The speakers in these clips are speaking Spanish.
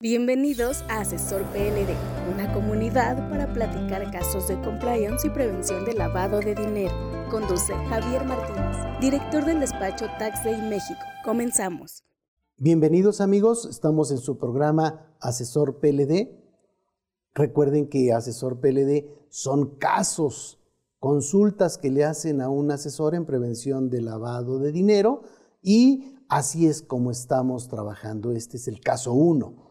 Bienvenidos a Asesor PLD, una comunidad para platicar casos de compliance y prevención de lavado de dinero. Conduce Javier Martínez, director del despacho Tax Day México. Comenzamos. Bienvenidos amigos, estamos en su programa Asesor PLD. Recuerden que Asesor PLD son casos, consultas que le hacen a un asesor en prevención de lavado de dinero y así es como estamos trabajando. Este es el caso 1.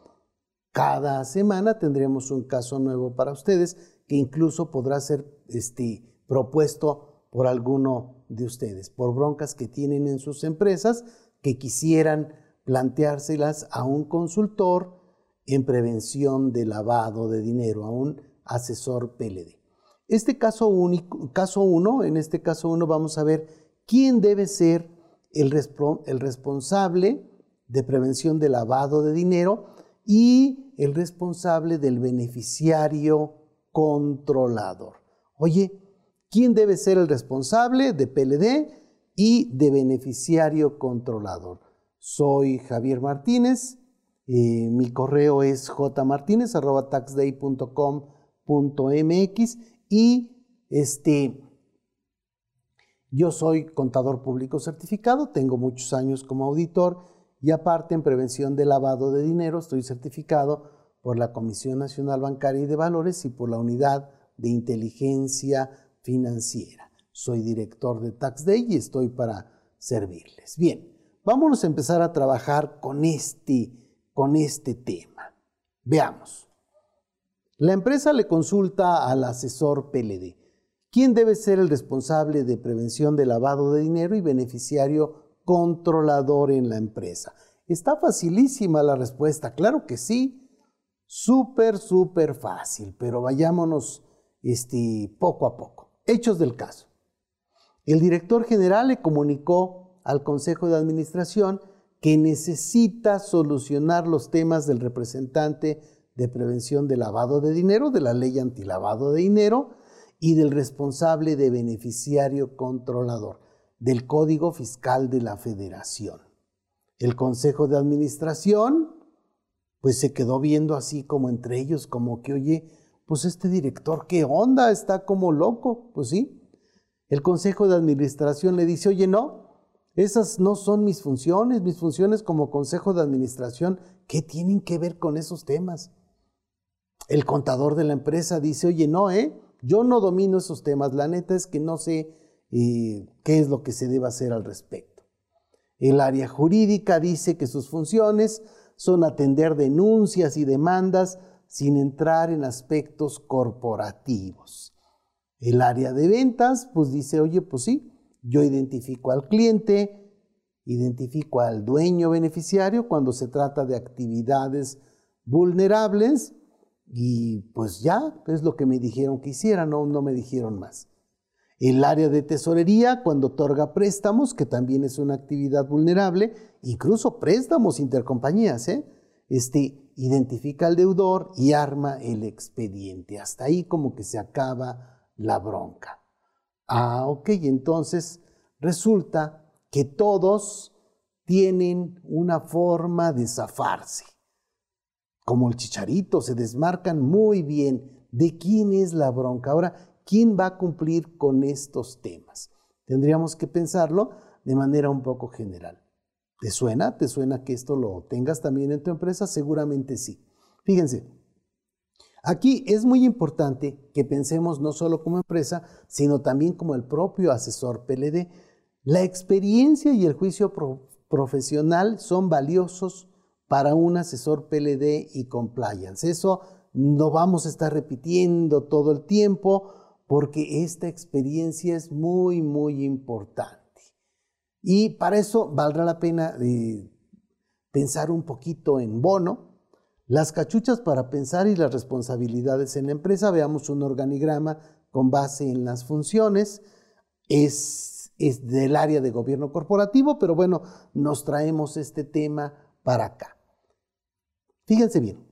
Cada semana tendremos un caso nuevo para ustedes que incluso podrá ser este, propuesto por alguno de ustedes, por broncas que tienen en sus empresas que quisieran planteárselas a un consultor en prevención de lavado de dinero, a un asesor PLD. Este caso único, caso 1, en este caso 1 vamos a ver quién debe ser el responsable de prevención de lavado de dinero y el responsable del beneficiario controlador. Oye, ¿quién debe ser el responsable de PLD y de beneficiario controlador? Soy Javier Martínez, eh, mi correo es jmartinez.taxday.com.mx y este, yo soy contador público certificado, tengo muchos años como auditor y aparte, en prevención de lavado de dinero, estoy certificado por la Comisión Nacional Bancaria y de Valores y por la Unidad de Inteligencia Financiera. Soy director de TaxDay y estoy para servirles. Bien, vámonos a empezar a trabajar con este, con este tema. Veamos. La empresa le consulta al asesor PLD. ¿Quién debe ser el responsable de prevención de lavado de dinero y beneficiario controlador en la empresa? Está facilísima la respuesta, claro que sí. Súper, súper fácil, pero vayámonos este, poco a poco. Hechos del caso. El director general le comunicó al Consejo de Administración que necesita solucionar los temas del representante de prevención de lavado de dinero, de la ley antilavado de dinero y del responsable de beneficiario controlador del Código Fiscal de la Federación. El Consejo de Administración, pues se quedó viendo así como entre ellos, como que, oye, pues este director, ¿qué onda? Está como loco. Pues sí. El Consejo de Administración le dice, oye, no, esas no son mis funciones, mis funciones como Consejo de Administración, ¿qué tienen que ver con esos temas? El contador de la empresa dice, oye, no, ¿eh? Yo no domino esos temas, la neta es que no sé y qué es lo que se debe hacer al respecto. El área jurídica dice que sus funciones son atender denuncias y demandas sin entrar en aspectos corporativos. El área de ventas, pues dice, oye, pues sí, yo identifico al cliente, identifico al dueño beneficiario cuando se trata de actividades vulnerables y pues ya es lo que me dijeron que hiciera, no, no me dijeron más. El área de tesorería, cuando otorga préstamos, que también es una actividad vulnerable, incluso préstamos intercompañías, ¿eh? este, identifica al deudor y arma el expediente. Hasta ahí como que se acaba la bronca. Ah, ok, entonces resulta que todos tienen una forma de zafarse. Como el chicharito, se desmarcan muy bien de quién es la bronca. Ahora, ¿Quién va a cumplir con estos temas? Tendríamos que pensarlo de manera un poco general. ¿Te suena? ¿Te suena que esto lo tengas también en tu empresa? Seguramente sí. Fíjense, aquí es muy importante que pensemos no solo como empresa, sino también como el propio asesor PLD. La experiencia y el juicio profesional son valiosos para un asesor PLD y compliance. Eso no vamos a estar repitiendo todo el tiempo porque esta experiencia es muy, muy importante. Y para eso valdrá la pena eh, pensar un poquito en bono, las cachuchas para pensar y las responsabilidades en la empresa. Veamos un organigrama con base en las funciones. Es, es del área de gobierno corporativo, pero bueno, nos traemos este tema para acá. Fíjense bien,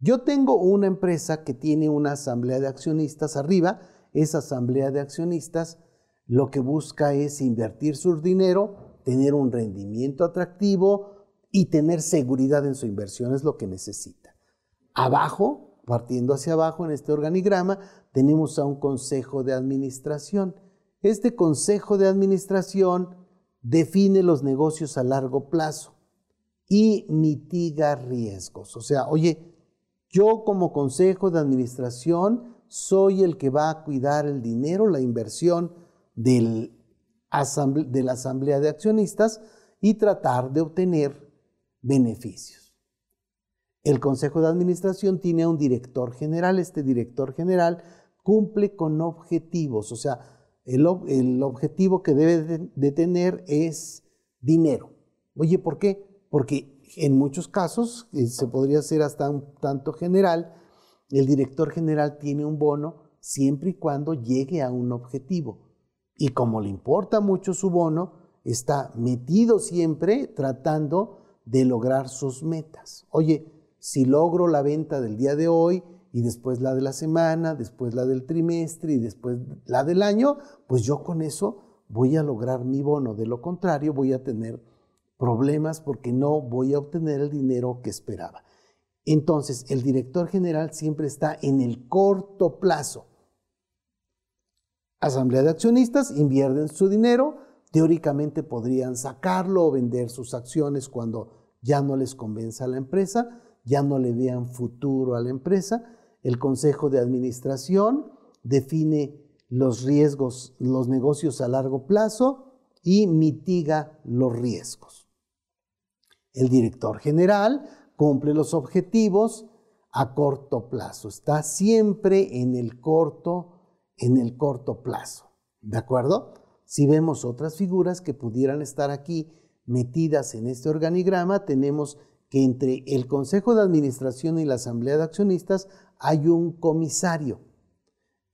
yo tengo una empresa que tiene una asamblea de accionistas arriba. Esa asamblea de accionistas lo que busca es invertir su dinero, tener un rendimiento atractivo y tener seguridad en su inversión es lo que necesita. Abajo, partiendo hacia abajo en este organigrama, tenemos a un consejo de administración. Este consejo de administración define los negocios a largo plazo y mitiga riesgos. O sea, oye, yo como consejo de administración soy el que va a cuidar el dinero, la inversión de la asamblea de accionistas y tratar de obtener beneficios. El Consejo de Administración tiene un director general. Este director general cumple con objetivos, o sea, el, objetivo que debe de, tener es dinero. Oye, ¿por qué? Porque en muchos casos, eh, se podría hacer hasta un tanto general, el director general tiene un bono siempre y cuando llegue a un objetivo. Y como le importa mucho su bono, está metido siempre tratando de lograr sus metas. Oye, si logro la venta del día de hoy y después la de la semana, después la del trimestre y después la del año, pues yo con eso voy a lograr mi bono. De lo contrario, voy a tener problemas porque no voy a obtener el dinero que esperaba. Entonces, el director general siempre está en el corto plazo. Asamblea de accionistas invierten su dinero, teóricamente podrían sacarlo o vender sus acciones cuando ya no les convenza a la empresa, ya no le vean futuro a la empresa. El Consejo de Administración define los riesgos, los negocios a largo plazo y mitiga los riesgos. El director general cumple los objetivos a corto plazo, está siempre en el corto en el corto plazo. ¿De acuerdo? Si vemos otras figuras que pudieran estar aquí metidas en este organigrama, tenemos que entre el Consejo de Administración y la Asamblea de Accionistas hay un comisario.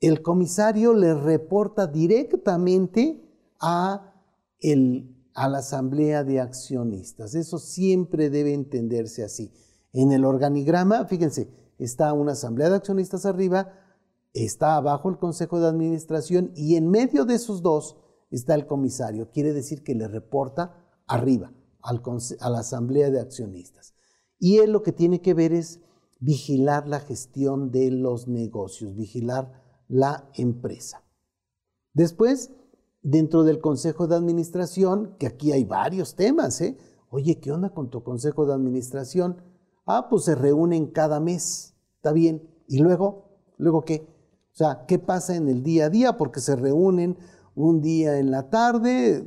El comisario le reporta directamente a, a la Asamblea de Accionistas. Eso siempre debe entenderse así. En el organigrama, fíjense, está una Asamblea de Accionistas arriba, está abajo el Consejo de Administración y en medio de esos dos está el comisario. Quiere decir que le reporta arriba a la Asamblea de Accionistas. Y él lo que tiene que ver es vigilar la gestión de los negocios, vigilar la empresa. Después, dentro del Consejo de Administración, que aquí hay varios temas, ¿eh? Oye, ¿qué onda con tu Consejo de Administración? Ah, pues se reúnen cada mes, está bien. ¿Y luego? ¿Luego qué? O sea, ¿qué pasa en el día a día? Porque se reúnen un día en la tarde,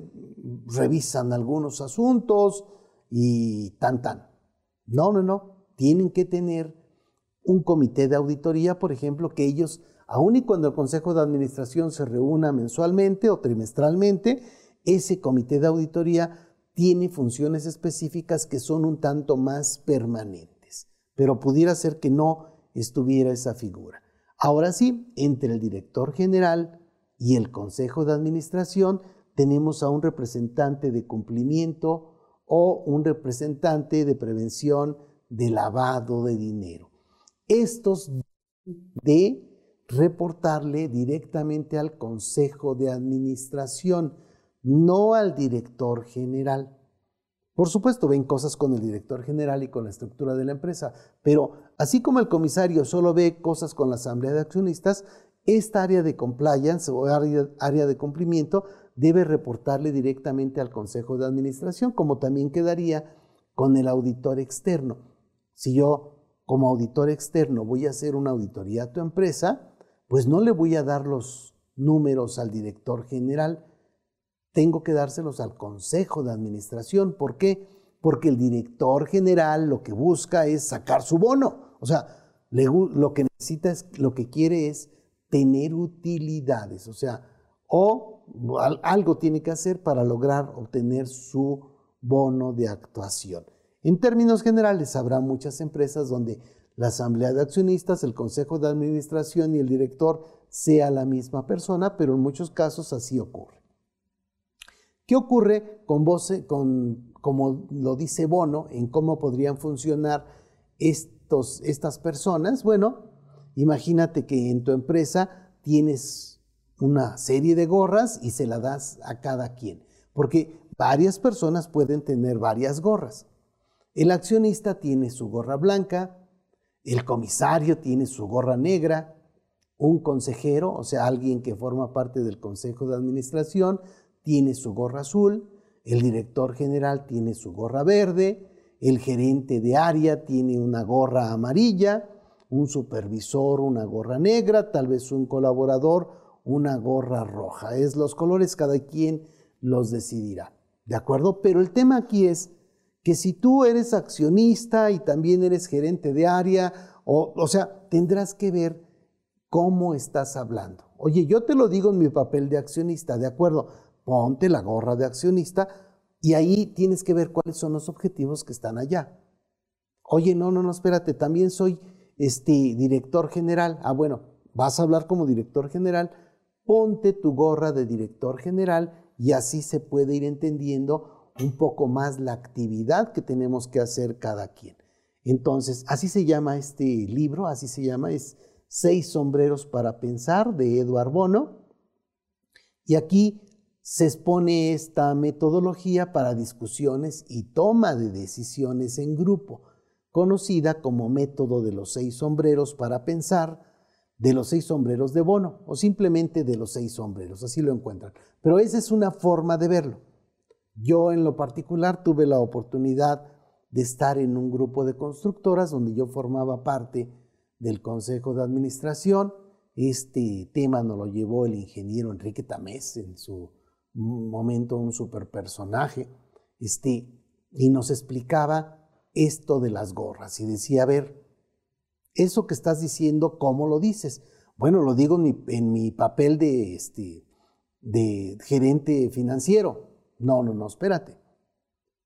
revisan algunos asuntos y tan tan. No, no, no. Tienen que tener un comité de auditoría, por ejemplo, que ellos, aun y cuando el Consejo de Administración se reúna mensualmente o trimestralmente, ese comité de auditoría tiene funciones específicas que son un tanto más permanentes, pero pudiera ser que no estuviera esa figura. Ahora sí, entre el director general y el consejo de administración tenemos a un representante de cumplimiento o un representante de prevención de lavado de dinero. Estos de reportarle directamente al consejo de administración, no al director general. Por supuesto, ven cosas con el director general y con la estructura de la empresa, pero así como el comisario solo ve cosas con la asamblea de accionistas, esta área de compliance o área, de cumplimiento debe reportarle directamente al consejo de administración, como también quedaría con el auditor externo. Si yo como auditor externo voy a hacer una auditoría a tu empresa, pues no le voy a dar los números al director general, tengo que dárselos al consejo de administración. ¿Por qué? Porque el director general lo que busca es sacar su bono. O sea, lo que necesita es, lo que quiere es tener utilidades. O sea, o algo tiene que hacer para lograr obtener su bono de actuación. En términos generales, habrá muchas empresas donde la asamblea de accionistas, el consejo de administración y el director sea la misma persona, pero en muchos casos así ocurre. ¿Qué ocurre con, con como lo dice Bono, en cómo podrían funcionar estos, estas personas? Bueno, imagínate que en tu empresa tienes una serie de gorras y se la das a cada quien, porque varias personas pueden tener varias gorras. El accionista tiene su gorra blanca, el comisario tiene su gorra negra, un consejero, o sea, alguien que forma parte del consejo de administración, tiene su gorra azul, el director general tiene su gorra verde, el gerente de área tiene una gorra amarilla, un supervisor una gorra negra, tal vez un colaborador una gorra roja. Es los colores, cada quien los decidirá. ¿De acuerdo? Pero el tema aquí es que si tú eres accionista y también eres gerente de área, o, o sea, tendrás que ver cómo estás hablando. Oye, yo te lo digo en mi papel de accionista, ¿de acuerdo? Ponte la gorra de accionista y ahí tienes que ver cuáles son los objetivos que están allá. Oye, no, no, no, espérate, también soy este director general. Ah, bueno, vas a hablar como director general, ponte tu gorra de director general y así se puede ir entendiendo un poco más la actividad que tenemos que hacer cada quien. Entonces, así se llama este libro, así se llama, es Seis sombreros para pensar de Eduard Bono. Y aquí se expone esta metodología para discusiones y toma de decisiones en grupo, conocida como método de los seis sombreros para pensar, de los seis sombreros de Bono o simplemente de los seis sombreros, así lo encuentran. Pero esa es una forma de verlo. Yo en lo particular tuve la oportunidad de estar en un grupo de constructoras donde yo formaba parte del consejo de administración. Este tema nos lo llevó el ingeniero Enrique Tamés en su momento, un super personaje, este, y nos explicaba esto de las gorras y decía, a ver, eso que estás diciendo, ¿cómo lo dices? Bueno, lo digo en mi, papel de, este, de gerente financiero. No, no, no, espérate.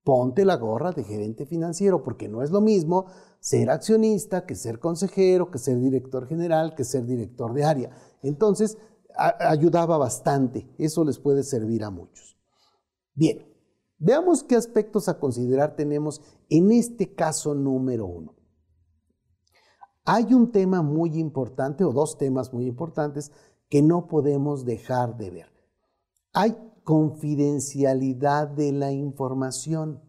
Ponte la gorra de gerente financiero, porque no es lo mismo ser accionista que ser consejero, que ser director general, que ser director de área. Entonces, ayudaba bastante. Eso les puede servir a muchos. Bien, veamos qué aspectos a considerar tenemos en este caso número uno. Hay un tema muy importante o dos temas muy importantes que no podemos dejar de ver. Hay confidencialidad de la información,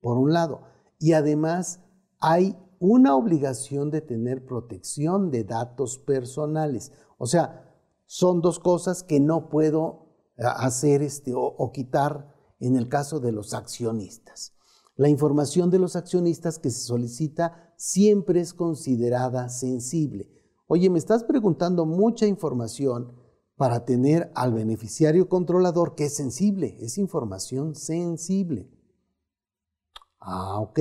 por un lado, y además hay una obligación de tener protección de datos personales. O sea, son dos cosas que no puedo eh, hacer este, o, o quitar en el caso de los accionistas. La información de los accionistas que se solicita siempre es considerada sensible. Oye, me estás preguntando mucha información para tener al beneficiario controlador que es sensible, es información sensible. Ah, ok.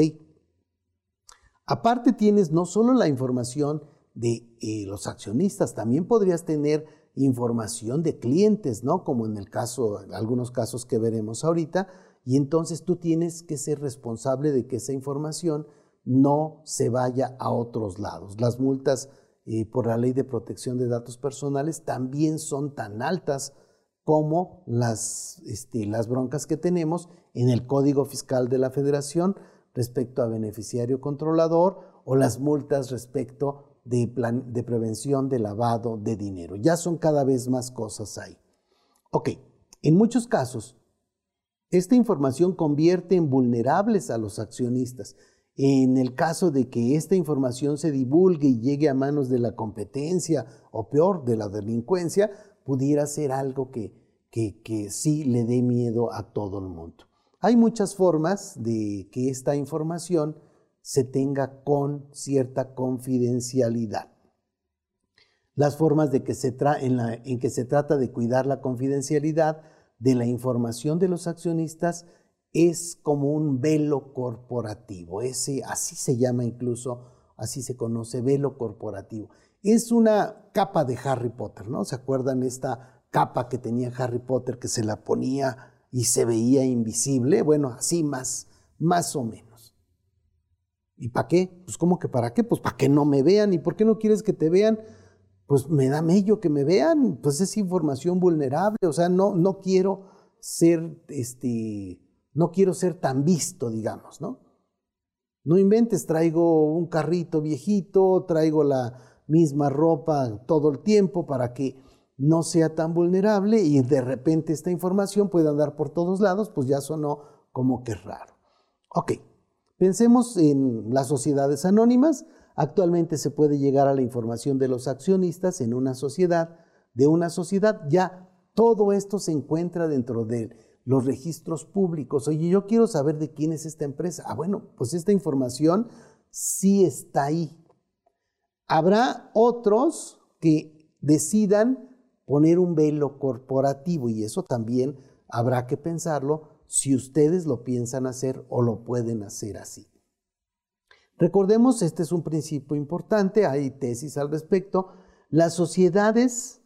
Aparte tienes no solo la información de eh, los accionistas, también podrías tener información de clientes, ¿no? Como en el caso, algunos casos que veremos ahorita, y entonces tú tienes que ser responsable de que esa información no se vaya a otros lados. Las multas eh, por la ley de protección de datos personales también son tan altas como las, este, las broncas que tenemos en el Código Fiscal de la Federación respecto a beneficiario controlador o las multas respecto de, de prevención de lavado de dinero. Ya son cada vez más cosas ahí. Ok, en muchos casos esta información convierte en vulnerables a los accionistas. En el caso de que esta información se divulgue y llegue a manos de la competencia o peor, de la delincuencia, pudiera ser algo que, que, sí le dé miedo a todo el mundo. Hay muchas formas de que esta información se tenga con cierta confidencialidad. Las formas de que se en, la, en que se trata de cuidar la confidencialidad de la información de los accionistas es como un velo corporativo. Ese, así se llama incluso, así se conoce, velo corporativo. Es una capa de Harry Potter, ¿no? ¿Se acuerdan esta capa que tenía Harry Potter que se la ponía y se veía invisible? Bueno, así más, más o menos. ¿Y para qué? Pues ¿cómo que para qué? Pues para que no me vean. ¿Y por qué no quieres que te vean? pues me da mello que me vean, pues es información vulnerable, o sea, no, no quiero ser, este, no quiero ser tan visto, digamos, ¿no? No inventes, traigo un carrito viejito, traigo la misma ropa todo el tiempo para que no sea tan vulnerable y de repente esta información puede andar por todos lados, pues ya sonó como que raro. Ok, Pensemos en las sociedades anónimas. Actualmente se puede llegar a la información de los accionistas en una sociedad, de una sociedad. Ya todo esto se encuentra dentro de los registros públicos. Oye, yo quiero saber de quién es esta empresa. Ah, bueno, pues esta información sí está ahí. Habrá otros que decidan poner un velo corporativo y eso también habrá que pensarlo si ustedes lo piensan hacer o lo pueden hacer así. Recordemos, este es un principio importante, hay tesis al respecto. Las sociedades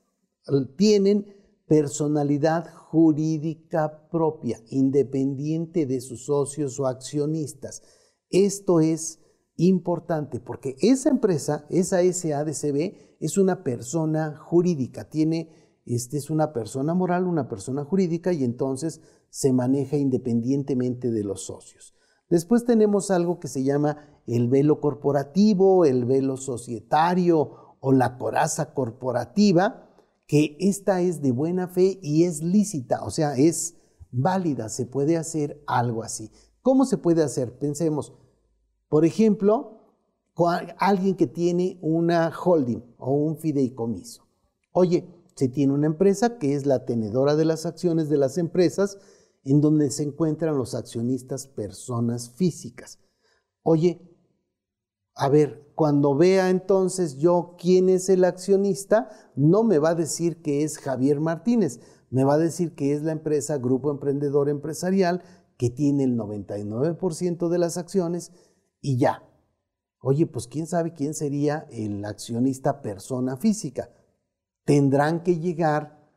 tienen personalidad jurídica propia, independiente de sus socios o accionistas. Esto es importante porque esa empresa, esa SADCB, es una persona jurídica, tiene, este es una persona moral, una persona jurídica y entonces se maneja independientemente de los socios. Después tenemos algo que se llama el velo corporativo, el velo societario o la coraza corporativa, que esta es de buena fe y es lícita, o sea, es válida, se puede hacer algo así. ¿Cómo se puede hacer? Pensemos, por ejemplo, alguien que tiene una holding o un fideicomiso. Oye, se tiene una empresa que es la tenedora de las acciones de las empresas en donde se encuentran los accionistas personas físicas. Oye, a ver, cuando vea entonces yo quién es el accionista, no me va a decir que es Javier Martínez, me va a decir que es la empresa Grupo Emprendedor Empresarial que tiene el 99% de las acciones y ya. Oye, pues quién sabe quién sería el accionista persona física. Tendrán que llegar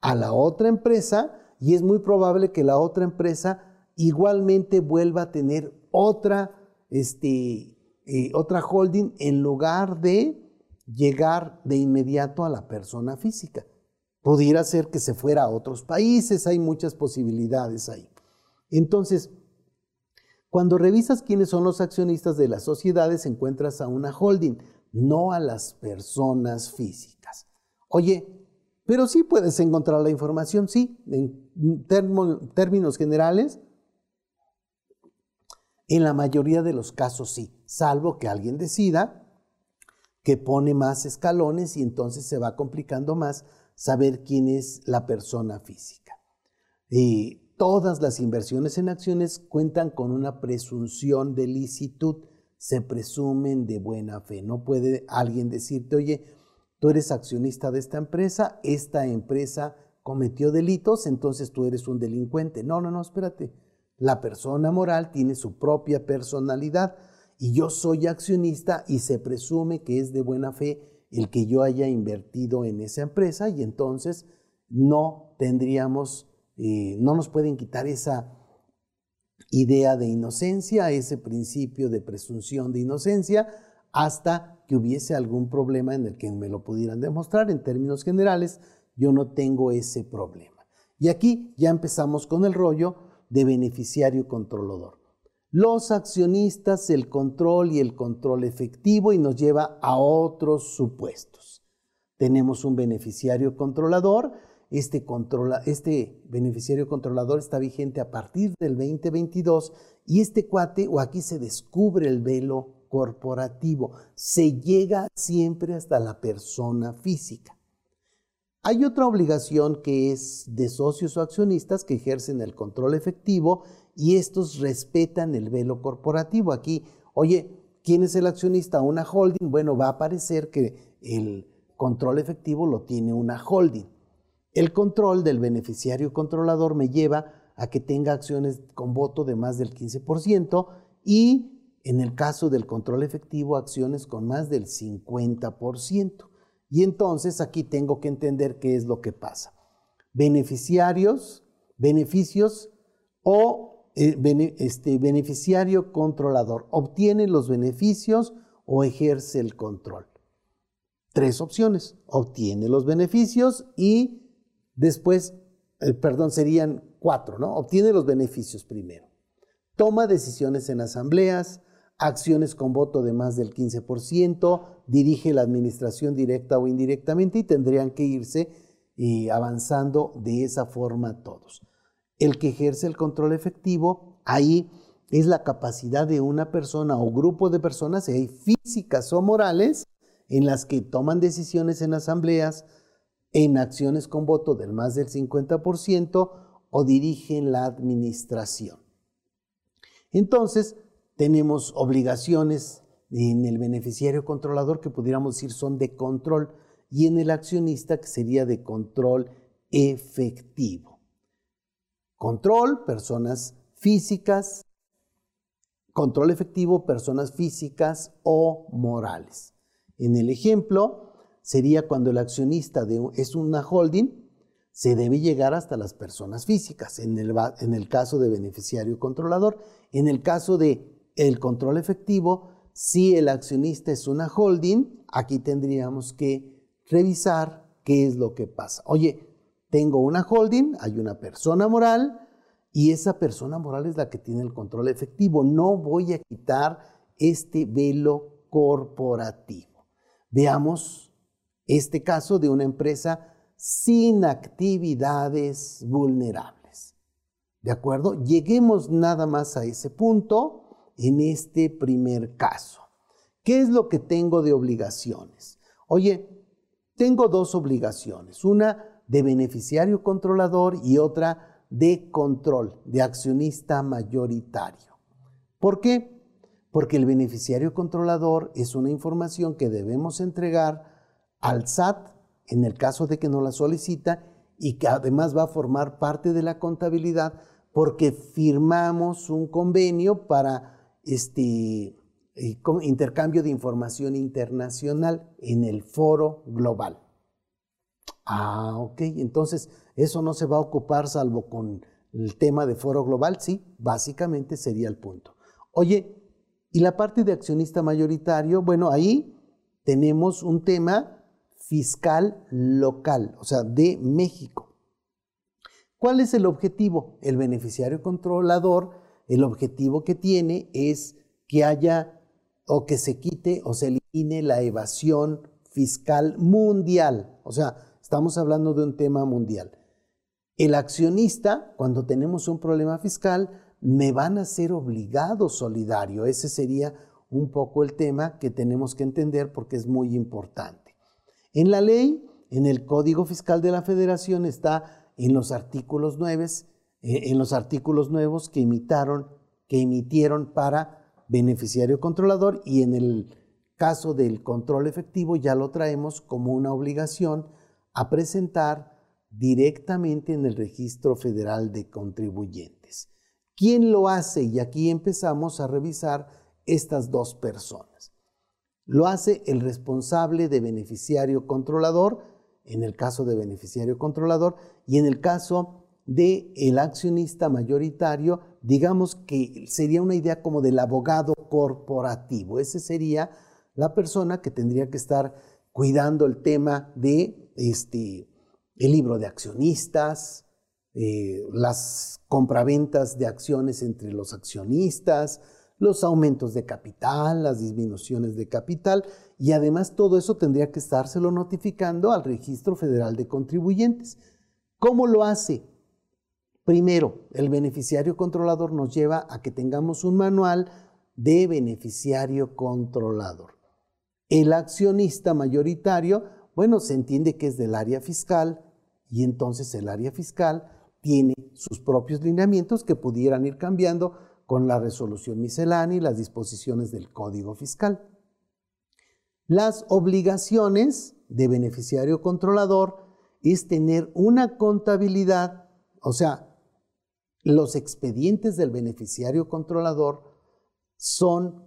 a la otra empresa y es muy probable que la otra empresa igualmente vuelva a tener otra, este, eh, otra holding en lugar de llegar de inmediato a la persona física. Pudiera ser que se fuera a otros países, hay muchas posibilidades ahí. Entonces, cuando revisas quiénes son los accionistas de las sociedades, encuentras a una holding, no a las personas físicas. Oye, pero sí puedes encontrar la información, sí, en términos generales. En la mayoría de los casos sí, salvo que alguien decida que pone más escalones y entonces se va complicando más saber quién es la persona física. Y todas las inversiones en acciones cuentan con una presunción de licitud, se presumen de buena fe. No puede alguien decirte, oye, tú eres accionista de esta empresa, esta empresa cometió delitos, entonces tú eres un delincuente. No, no, no, espérate. La persona moral tiene su propia personalidad y yo soy accionista y se presume que es de buena fe el que yo haya invertido en esa empresa y entonces no tendríamos eh, no nos pueden quitar esa idea de inocencia, ese principio de presunción de inocencia, hasta que hubiese algún problema en el que me lo pudieran demostrar. En términos generales, yo no tengo ese problema. Y aquí ya empezamos con el rollo de beneficiario controlador. Los accionistas, el control y el control efectivo y nos lleva a otros supuestos. Tenemos un beneficiario controlador este, este beneficiario controlador está vigente a partir del 2022 y este cuate, o aquí se descubre el velo corporativo, se llega siempre hasta la persona física. Hay otra obligación que es de socios o accionistas que ejercen el control efectivo y estos respetan el velo corporativo. Aquí, oye, ¿quién es el accionista? Una holding. Bueno, va a aparecer que el control efectivo lo tiene una holding. El control del beneficiario controlador me lleva a que tenga acciones con voto de más del 15% y en el caso del control efectivo, acciones con más del 50%. Y entonces aquí tengo que entender qué es lo que pasa. Beneficiarios, beneficios o eh, este, beneficiario controlador. Obtiene los beneficios o ejerce el control. Tres opciones. Obtiene los beneficios y Después, eh, perdón, serían cuatro, ¿no? Obtiene los beneficios primero. Toma decisiones en asambleas, acciones con voto de más del 15%, dirige la administración directa o indirectamente y tendrían que irse eh, avanzando de esa forma todos. El que ejerce el control efectivo, ahí es la capacidad de una persona o grupo de personas, hay físicas o morales, en las que toman decisiones en asambleas, en acciones con voto del más del 50% o dirigen la administración. Entonces, tenemos obligaciones en el beneficiario controlador que pudiéramos decir son de control y en el accionista que sería de control efectivo. Control, personas físicas, control efectivo, personas físicas o morales. En el ejemplo, sería cuando el accionista es una holding, se debe llegar hasta las personas físicas, en el, en el caso de beneficiario controlador. En el caso de el control efectivo, si el accionista es una holding, aquí tendríamos que revisar qué es lo que pasa. Oye, tengo una holding, hay una persona moral y esa persona moral es la que tiene el control efectivo. No voy a quitar este velo corporativo. Veamos este caso de una empresa sin actividades vulnerables. ¿De acuerdo? Lleguemos nada más a ese punto en este primer caso. ¿Qué es lo que tengo de obligaciones? Oye, tengo dos obligaciones, una de beneficiario controlador y otra de control, de accionista mayoritario. ¿Por qué? Porque el beneficiario controlador es una información que debemos entregar al SAT en el caso de que no la solicita y que además va a formar parte de la contabilidad porque firmamos un convenio para este eh, intercambio de información internacional en el foro global. Ah, ok, entonces eso no se va a ocupar salvo con el tema de foro global, sí, básicamente sería el punto. Oye, y la parte de accionista mayoritario, bueno, ahí tenemos un tema fiscal local, o sea, de México. ¿Cuál es el objetivo? El beneficiario controlador, el objetivo que tiene es que haya o que se quite o se elimine la evasión fiscal mundial. O sea, estamos hablando de un tema mundial. El accionista, cuando tenemos un problema fiscal, me van a ser obligado solidario. Ese sería un poco el tema que tenemos que entender porque es muy importante. En la ley, en el Código Fiscal de la Federación está en los artículos nuevos, eh, en los artículos nuevos que imitaron, que emitieron para beneficiario controlador y en el caso del control efectivo ya lo traemos como una obligación a presentar directamente en el Registro Federal de Contribuyentes. ¿Quién lo hace? Y aquí empezamos a revisar estas dos personas. Lo hace el responsable de beneficiario controlador, en el caso de beneficiario controlador, y en el caso de el accionista mayoritario, digamos que sería una idea como del abogado corporativo. Ese sería la persona que tendría que estar cuidando el tema de este, el libro de accionistas, eh, las compraventas de acciones entre los accionistas, los aumentos de capital, las disminuciones de capital y además todo eso tendría que estárselo notificando al Registro Federal de Contribuyentes. ¿Cómo lo hace? Primero, el beneficiario controlador nos lleva a que tengamos un manual de beneficiario controlador. El accionista mayoritario, bueno, se entiende que es del área fiscal y entonces el área fiscal tiene sus propios lineamientos que pudieran ir cambiando con la resolución miscelánea y las disposiciones del Código Fiscal. Las obligaciones de beneficiario controlador es tener una contabilidad, o sea, los expedientes del beneficiario controlador son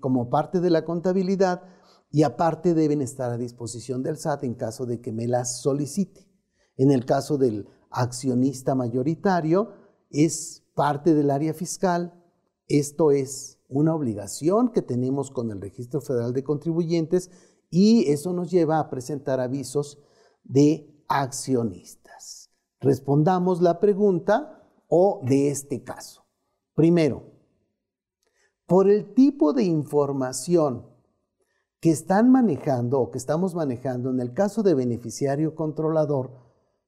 como parte de la contabilidad y aparte deben estar a disposición del SAT en caso de que me las solicite. En el caso del accionista mayoritario, es parte del área fiscal. Esto es una obligación que tenemos con el Registro Federal de Contribuyentes y eso nos lleva a presentar avisos de accionistas. Respondamos la pregunta o de este caso. Primero, por el tipo de información que están manejando o que estamos manejando en el caso de beneficiario controlador,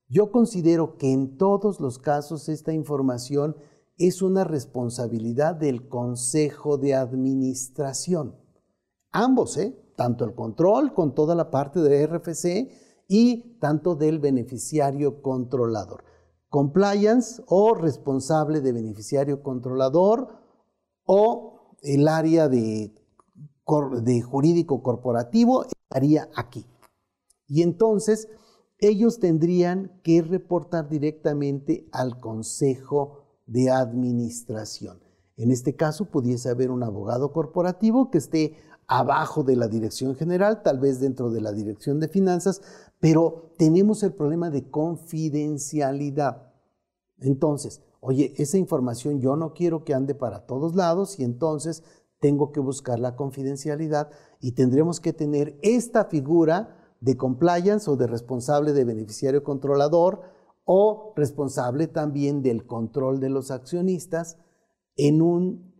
yo considero que en todos los casos esta información es una responsabilidad del Consejo de Administración. Ambos, ¿eh? tanto el control con toda la parte de RFC y tanto del beneficiario controlador. Compliance o responsable de beneficiario controlador o el área de, de jurídico corporativo estaría aquí. Y entonces ellos tendrían que reportar directamente al Consejo de Administración. En este caso, pudiese haber un abogado corporativo que esté abajo de la dirección general, tal vez dentro de la dirección de finanzas, pero tenemos el problema de confidencialidad. Entonces, oye, esa información yo no quiero que ande para todos lados y entonces tengo que buscar la confidencialidad y tendremos que tener esta figura de compliance o de responsable de beneficiario controlador o responsable también del control de los accionistas en un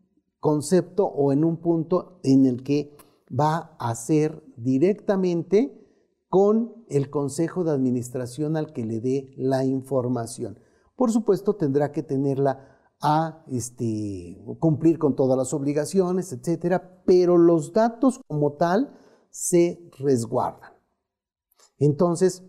concepto o en un punto en el que va a ser directamente con el consejo de administración al que le dé la información. Por supuesto, tendrá que tenerla a este, cumplir con todas las obligaciones, etcétera, pero los datos como tal se resguardan. Entonces,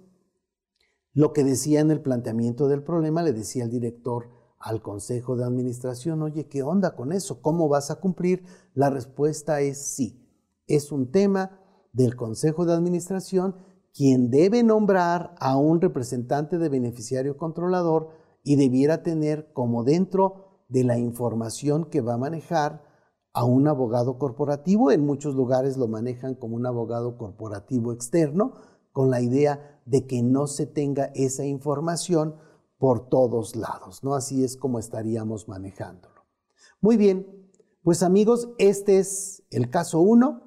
lo que decía en el planteamiento del problema, le decía el director al consejo de administración, oye, ¿qué onda con eso? ¿Cómo vas a cumplir? La respuesta es sí. Es un tema del consejo de administración quien debe nombrar a un representante de beneficiario controlador y debiera tener como dentro de la información que va a manejar a un abogado corporativo. En muchos lugares lo manejan como un abogado corporativo externo, con la idea de que no se tenga esa información por todos lados, ¿no? Así es como estaríamos manejándolo. Muy bien, pues amigos, este es el caso 1.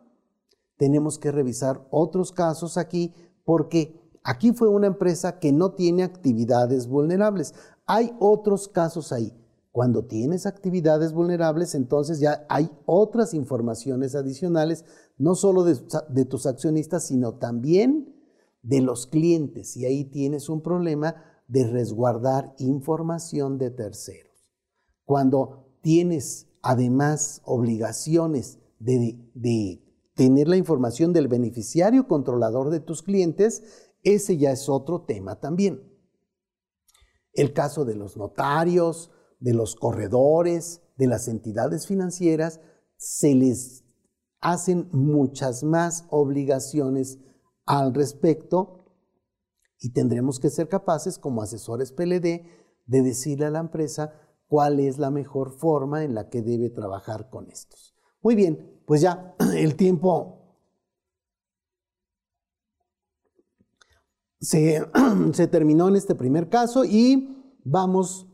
Tenemos que revisar otros casos aquí porque aquí fue una empresa que no tiene actividades vulnerables. Hay otros casos ahí. Cuando tienes actividades vulnerables, entonces ya hay otras informaciones adicionales, no solo de, de tus accionistas, sino también de los clientes y ahí tienes un problema de resguardar información de terceros. Cuando tienes además obligaciones de, de tener la información del beneficiario controlador de tus clientes, ese ya es otro tema también. El caso de los notarios, de los corredores, de las entidades financieras, se les hacen muchas más obligaciones al respecto y tendremos que ser capaces como asesores PLD de decirle a la empresa cuál es la mejor forma en la que debe trabajar con estos. Muy bien, pues ya el tiempo se, se terminó en este primer caso y vamos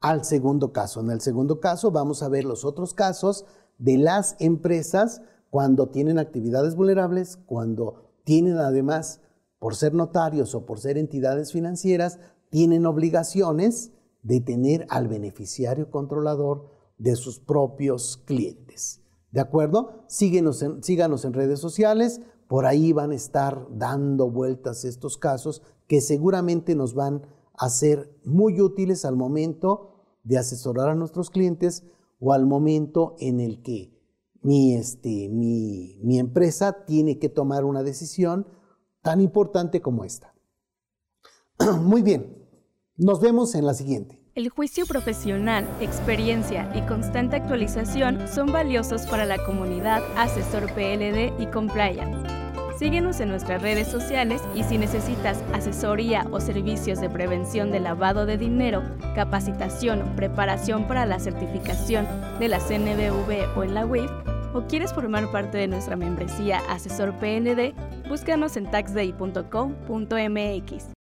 al segundo caso. En el segundo caso vamos a ver los otros casos de las empresas cuando tienen actividades vulnerables, cuando tienen además, por ser notarios o por ser entidades financieras, tienen obligaciones de tener al beneficiario controlador de sus propios clientes. ¿De acuerdo? Síguenos síganos en redes sociales, por ahí van a estar dando vueltas estos casos que seguramente nos van a ser muy útiles al momento de asesorar a nuestros clientes o al momento en el que mi, este, mi, mi empresa tiene que tomar una decisión tan importante como esta. Muy bien, nos vemos en la siguiente. El juicio profesional, experiencia y constante actualización son valiosos para la comunidad Asesor PLD y Compliance. Síguenos en nuestras redes sociales y si necesitas asesoría o servicios de prevención de lavado de dinero, capacitación preparación para la certificación de la CNBV o en la WIF, o quieres formar parte de nuestra membresía Asesor PND, búscanos en taxday.com.mx.